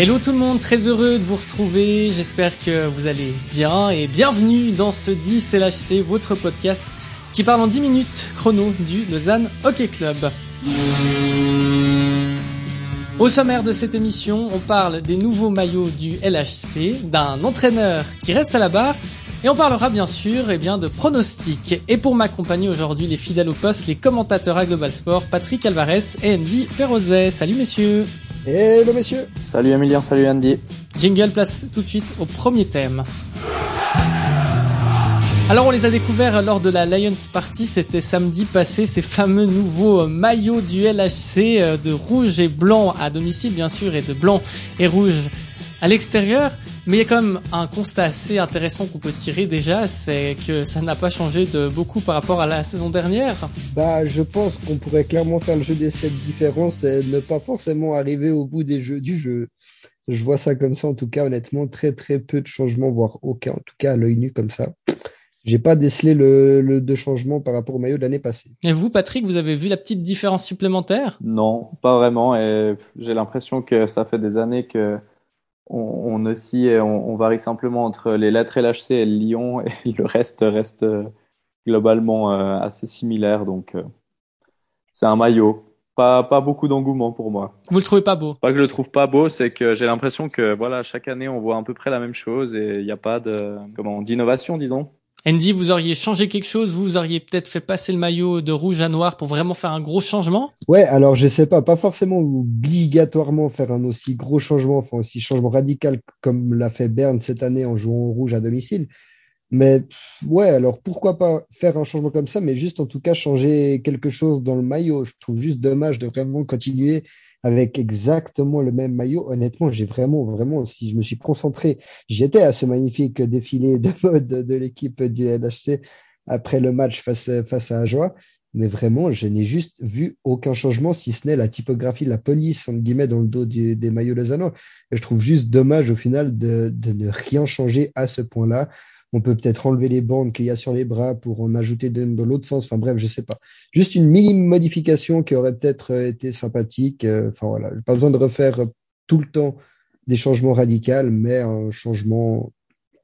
Hello tout le monde, très heureux de vous retrouver. J'espère que vous allez bien et bienvenue dans ce 10 LHC, votre podcast qui parle en 10 minutes chrono du Lausanne Hockey Club. Au sommaire de cette émission, on parle des nouveaux maillots du LHC, d'un entraîneur qui reste à la barre et on parlera bien sûr eh bien, de pronostics. Et pour m'accompagner aujourd'hui, les fidèles au poste, les commentateurs à Global Sport, Patrick Alvarez et Andy Perrozet. Salut messieurs Hello messieurs Salut Emilien, salut Andy. Jingle place tout de suite au premier thème. Alors on les a découverts lors de la Lions Party, c'était samedi passé, ces fameux nouveaux maillots du LHC euh, de rouge et blanc à domicile bien sûr et de blanc et rouge à l'extérieur. Mais il y a quand même un constat assez intéressant qu'on peut tirer déjà, c'est que ça n'a pas changé de beaucoup par rapport à la saison dernière. Bah, je pense qu'on pourrait clairement faire le jeu des sept différences et ne pas forcément arriver au bout des jeux du jeu. Je vois ça comme ça, en tout cas, honnêtement, très très peu de changements, voire aucun, en tout cas à l'œil nu comme ça. J'ai pas décelé le, le de changement par rapport au maillot de l'année passée. Et vous, Patrick, vous avez vu la petite différence supplémentaire? Non, pas vraiment. Et j'ai l'impression que ça fait des années que on, oscille on, varie simplement entre les lettres LHC et le Lyon et le reste reste euh, globalement euh, assez similaire. Donc, euh, c'est un maillot. Pas, pas beaucoup d'engouement pour moi. Vous le trouvez pas beau? Pas que je le trouve pas beau, c'est que j'ai l'impression que voilà chaque année on voit à peu près la même chose et il n'y a pas de comment d'innovation disons. Andy, vous auriez changé quelque chose? Vous auriez peut-être fait passer le maillot de rouge à noir pour vraiment faire un gros changement? Ouais, alors je sais pas, pas forcément obligatoirement faire un aussi gros changement, enfin aussi changement radical comme l'a fait Berne cette année en jouant rouge à domicile. Mais ouais, alors pourquoi pas faire un changement comme ça, mais juste en tout cas changer quelque chose dans le maillot. Je trouve juste dommage de vraiment continuer avec exactement le même maillot. Honnêtement, j'ai vraiment, vraiment, si je me suis concentré, j'étais à ce magnifique défilé de mode de l'équipe du LHC après le match face, face à Ajoie. Mais vraiment, je n'ai juste vu aucun changement, si ce n'est la typographie la police, entre guillemets, dans le dos des maillots lausannois. Et je trouve juste dommage, au final, de, de ne rien changer à ce point-là. On peut peut-être enlever les bandes qu'il y a sur les bras pour en ajouter dans l'autre sens. Enfin bref, je sais pas. Juste une minime modification qui aurait peut-être euh, été sympathique. Euh, enfin voilà, pas besoin de refaire tout le temps des changements radicaux, mais un changement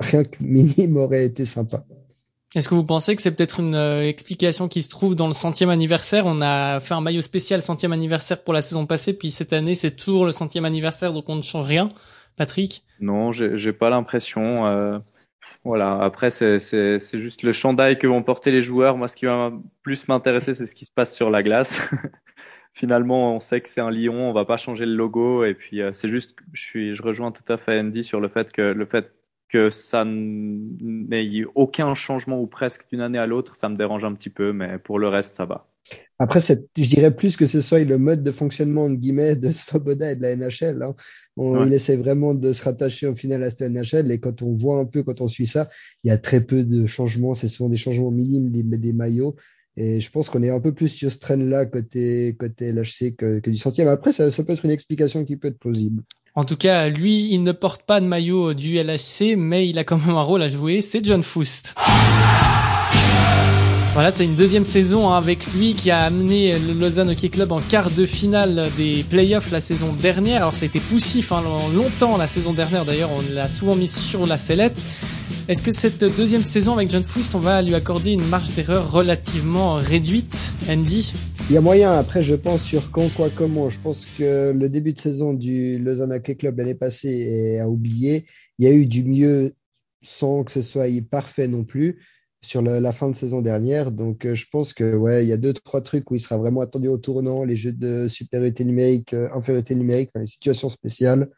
rien que minime aurait été sympa. Est-ce que vous pensez que c'est peut-être une euh, explication qui se trouve dans le centième anniversaire? On a fait un maillot spécial centième anniversaire pour la saison passée, puis cette année c'est toujours le centième anniversaire, donc on ne change rien. Patrick? Non, j'ai pas l'impression. Euh, voilà, après, c'est juste le chandail que vont porter les joueurs. Moi, ce qui va plus m'intéresser, c'est ce qui se passe sur la glace. Finalement, on sait que c'est un lion, on va pas changer le logo. Et puis, euh, c'est juste, je, suis, je rejoins tout à fait Andy sur le fait que le fait que ça n'ait aucun changement ou presque d'une année à l'autre, ça me dérange un petit peu, mais pour le reste, ça va. Après, je dirais plus que ce soit le mode de fonctionnement guillemets, de Svoboda et de la NHL. Hein. On, Il essaie vraiment de se rattacher au final à cette NHL et quand on voit un peu, quand on suit ça, il y a très peu de changements. C'est souvent des changements minimes des, des maillots. Et je pense qu'on est un peu plus sur ce train-là côté, côté LHC que, que du centième. Après, ça, ça peut être une explication qui peut être plausible. En tout cas, lui, il ne porte pas de maillot du LHC, mais il a quand même un rôle à jouer. C'est John Foust. Voilà, c'est une deuxième saison hein, avec lui qui a amené le Lausanne Hockey Club en quart de finale des playoffs la saison dernière. Alors été poussif hein, longtemps la saison dernière d'ailleurs, on l'a souvent mis sur la sellette. Est-ce que cette deuxième saison avec John Foust, on va lui accorder une marge d'erreur relativement réduite, Andy? Il y a moyen, après je pense sur quand, quoi, comment. Je pense que le début de saison du Lausanne Hockey Club l'année passée est à oublier. Il y a eu du mieux sans que ce soit parfait non plus sur la, fin de saison dernière. Donc, euh, je pense que ouais, il y a deux trois trucs où il sera vraiment attendu au tournant, les jeux de supériorité numérique, euh, infériorité numérique, les situations spéciales.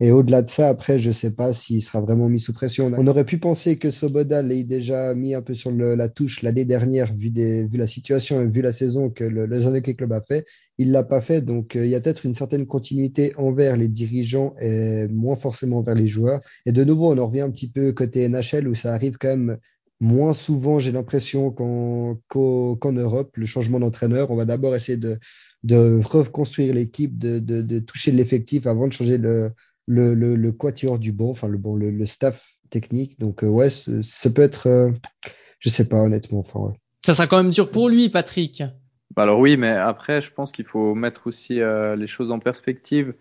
Et au-delà de ça, après, je sais pas s'il sera vraiment mis sous pression. On aurait pu penser que Svoboda l'ait déjà mis un peu sur la touche l'année dernière, vu, des, vu la situation et vu la saison que le, le Club a fait. Il l'a pas fait, donc euh, il y a peut-être une certaine continuité envers les dirigeants et moins forcément envers les joueurs. Et de nouveau, on en revient un petit peu côté NHL où ça arrive quand même moins souvent, j'ai l'impression, qu'en Europe, le changement d'entraîneur. On va d'abord essayer de, de reconstruire l'équipe, de, de, de, toucher l'effectif avant de changer le, le, le, le quatuor du bon, enfin le bon, le, le staff technique. Donc euh, ouais, ça peut être, euh, je sais pas honnêtement. Enfin, ouais. Ça sera quand même dur pour lui, Patrick. Bah, alors oui, mais après, je pense qu'il faut mettre aussi euh, les choses en perspective.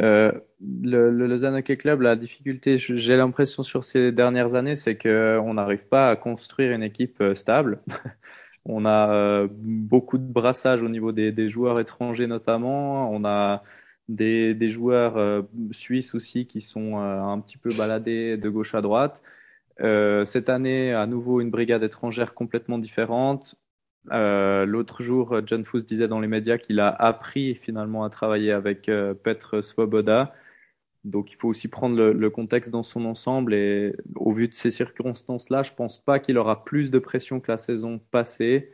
Euh, le, le Lausanne Hockey Club, la difficulté, j'ai l'impression sur ces dernières années, c'est qu'on n'arrive pas à construire une équipe euh, stable. On a euh, beaucoup de brassage au niveau des, des, joueurs étrangers notamment. On a des, des joueurs euh, suisses aussi qui sont un petit peu baladés de gauche à droite. cette année, à nouveau, une brigade étrangère complètement différente. Euh, L'autre jour, John Fuss disait dans les médias qu'il a appris finalement à travailler avec euh, Petr Svoboda. Donc il faut aussi prendre le, contexte dans son ensemble et au vu de ces circonstances-là, je pense pas qu'il aura plus de pression que la saison passée.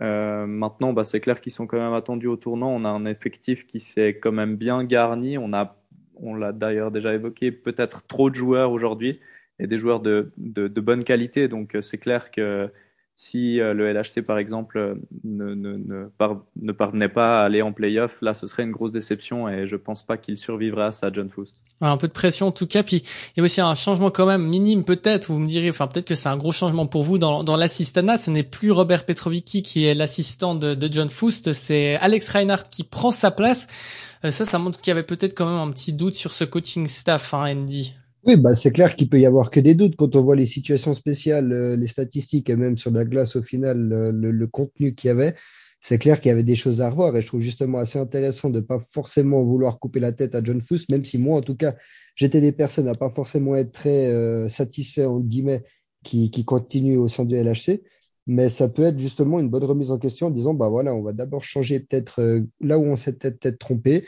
Euh, maintenant, bah, c'est clair qu'ils sont quand même attendus au tournant. On a un effectif qui s'est quand même bien garni. On a, on l'a d'ailleurs déjà évoqué, peut-être trop de joueurs aujourd'hui et des joueurs de, de, de bonne qualité. Donc euh, c'est clair que si euh, le LHC, par exemple, euh, ne, ne, ne, ne, parvenait pas à aller en playoff, là, ce serait une grosse déception et je pense pas qu'il survivrait à ça, John Foust. un peu de pression en tout cas. Puis il y a aussi un changement quand même minime, peut-être. Vous me direz, enfin peut-être que c'est un gros changement pour vous dans, dans l'assistana. Ce n'est plus Robert Petrovicki qui est l'assistant de, de John Foust, c'est Alex Reinhardt qui prend sa place. Euh, ça, ça montre qu'il y avait peut-être quand même un petit doute sur ce coaching staff, hein, Andy. Oui, bah c'est clair qu'il peut y avoir que des doutes quand on voit les situations spéciales, euh, les statistiques et même sur la glace au final, le, contenu qu'il y avait. C'est clair qu'il y avait des choses à revoir et je trouve justement assez intéressant de pas forcément vouloir couper la tête à John Fuss, même si moi en tout cas j'étais des personnes à pas forcément être très euh, satisfait en guillemets qui, qui continuent au sein du LHC. Mais ça peut être justement une bonne remise en question en disant bah voilà on va d'abord changer peut-être euh, là où on s'est peut-être trompé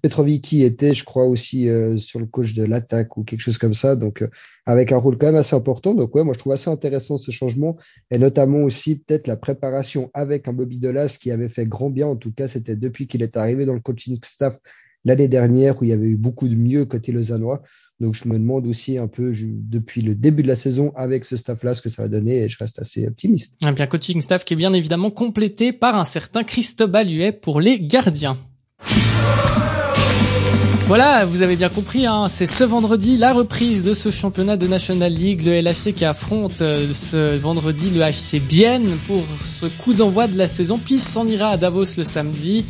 Petrovicki était, je crois, aussi euh, sur le coach de l'attaque ou quelque chose comme ça, donc euh, avec un rôle quand même assez important. Donc ouais, moi je trouve assez intéressant ce changement et notamment aussi peut-être la préparation avec un Bobby Delas qui avait fait grand bien. En tout cas, c'était depuis qu'il est arrivé dans le coaching staff l'année dernière où il y avait eu beaucoup de mieux côté lausannois. Donc je me demande aussi un peu depuis le début de la saison avec ce staff-là ce que ça va donner et je reste assez optimiste. Un bien coaching staff qui est bien évidemment complété par un certain Christobal Huet pour les gardiens. Voilà, vous avez bien compris, hein, c'est ce vendredi la reprise de ce championnat de National League, le LHC qui affronte euh, ce vendredi le HC Bienne pour ce coup d'envoi de la saison, puis s'en ira à Davos le samedi.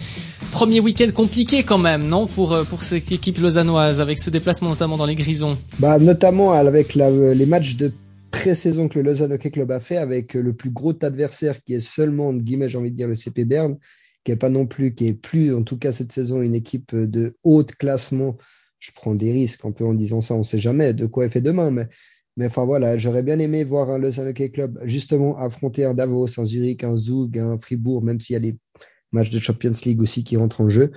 Premier week-end compliqué quand même, non, pour euh, pour cette équipe lausannoise avec ce déplacement notamment dans les Grisons. Bah notamment avec la, les matchs de pré-saison que le Lausanne Hockey Club a fait avec le plus gros adversaire qui est seulement, guillemets, j'ai envie de dire, le CP Berne qui est pas non plus, qui est plus, en tout cas cette saison, une équipe de haute classement. Je prends des risques un peu en disant ça, on sait jamais de quoi elle fait demain, mais, mais enfin voilà, j'aurais bien aimé voir un Lausanne Hockey Club justement affronter un Davos, un Zurich, un Zug, un Fribourg, même s'il y a des matchs de Champions League aussi qui rentrent en jeu.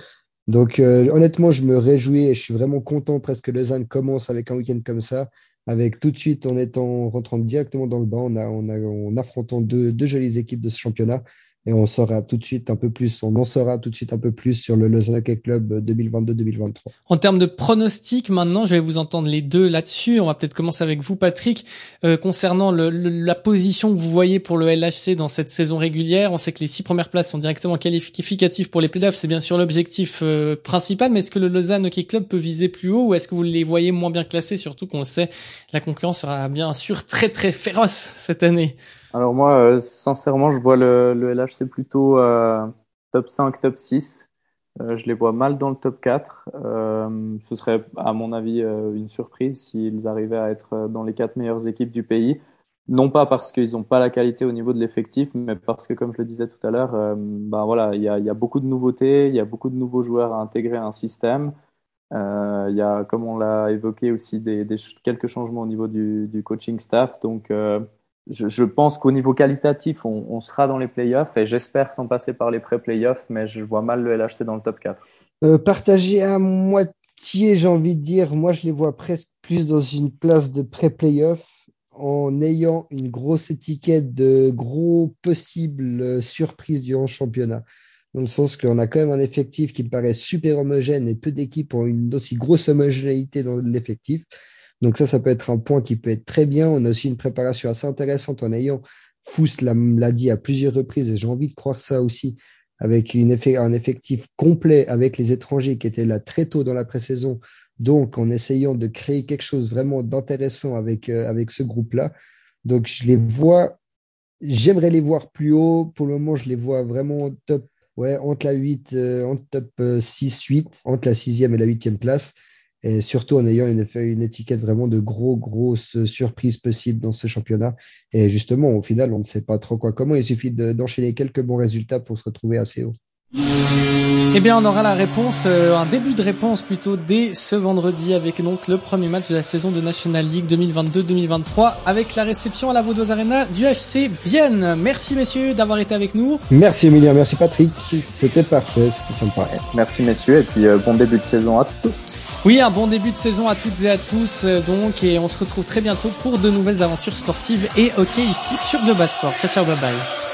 Donc euh, honnêtement, je me réjouis et je suis vraiment content presque que Lausanne commence avec un week-end comme ça, avec tout de suite en étant rentrant directement dans le banc, on a, on a, en affrontant deux jolies équipes de ce championnat et on saura tout de suite un peu plus, on en saura tout de suite un peu plus sur le Lausanne Hockey Club 2022-2023. En termes de pronostics, maintenant, je vais vous entendre les deux là-dessus. On va peut-être commencer avec vous, Patrick, euh, concernant le, la position que vous voyez pour le LHC dans cette saison régulière. On sait que les six premières places sont directement qualificatives pour les playoffs. C'est bien sûr l'objectif euh, principal, mais est-ce que le Lausanne Hockey Club peut viser plus haut ou est-ce que vous les voyez moins bien classés, surtout qu'on sait la concurrence sera bien sûr très très féroce cette année? Alors moi, euh, sincèrement, je vois le, le LHC plutôt euh, top 5, top 6. Euh, je les vois mal dans le top 4. Euh, ce serait, à mon avis, une surprise s'ils arrivaient à être dans les quatre meilleures équipes du pays. Non pas parce qu'ils n'ont pas la qualité au niveau de l'effectif, mais parce que, comme je le disais tout à l'heure, ben voilà, il y a, beaucoup de nouveautés, il y a beaucoup de nouveaux joueurs à intégrer à un système. Il y a, comme on l'a évoqué, aussi quelques changements au niveau du, du coaching staff. Donc je, pense qu'au niveau qualitatif, on, sera dans les playoffs et j'espère sans passer par les pré-playoffs, mais je vois mal le LHC dans le top 4. Euh, partagé à moitié, j'ai envie de dire, moi je les vois presque plus dans une place de pré-playoff en ayant une grosse étiquette de gros possibles surprises durant le championnat. Dans le sens qu'on a quand même un effectif qui me paraît super homogène et peu d'équipes ont une aussi grosse homogénéité dans l'effectif. Donc ça, ça peut être un point qui peut être très bien. On a aussi une préparation assez intéressante en ayant, Fous l'a dit à plusieurs reprises, et j'ai envie de croire ça aussi, avec une effet, un effectif complet avec les étrangers qui étaient là très tôt dans la pré-saison. Donc en essayant de créer quelque chose vraiment d'intéressant avec, euh, avec ce groupe-là. Donc je les vois, j'aimerais les voir plus haut. Pour le moment, je les vois vraiment top ouais, entre la 8, entre top 6-8, entre la 6e et la 8e place. Et surtout en ayant une, une étiquette vraiment de gros, grosses surprises possibles dans ce championnat. Et justement, au final, on ne sait pas trop quoi. Comment il suffit d'enchaîner quelques bons résultats pour se retrouver assez haut. Eh bien, on aura la réponse, euh, un début de réponse plutôt dès ce vendredi avec donc le premier match de la saison de National League 2022-2023 avec la réception à la Vaudoise Arena du HC Bienne. Merci messieurs d'avoir été avec nous. Merci Emilien, merci Patrick. C'était parfait, c'était sympa. Merci messieurs et puis euh, bon début de saison à tous. Oui, un bon début de saison à toutes et à tous euh, donc et on se retrouve très bientôt pour de nouvelles aventures sportives et hockeystiques sur de Sport. Ciao ciao, bye bye.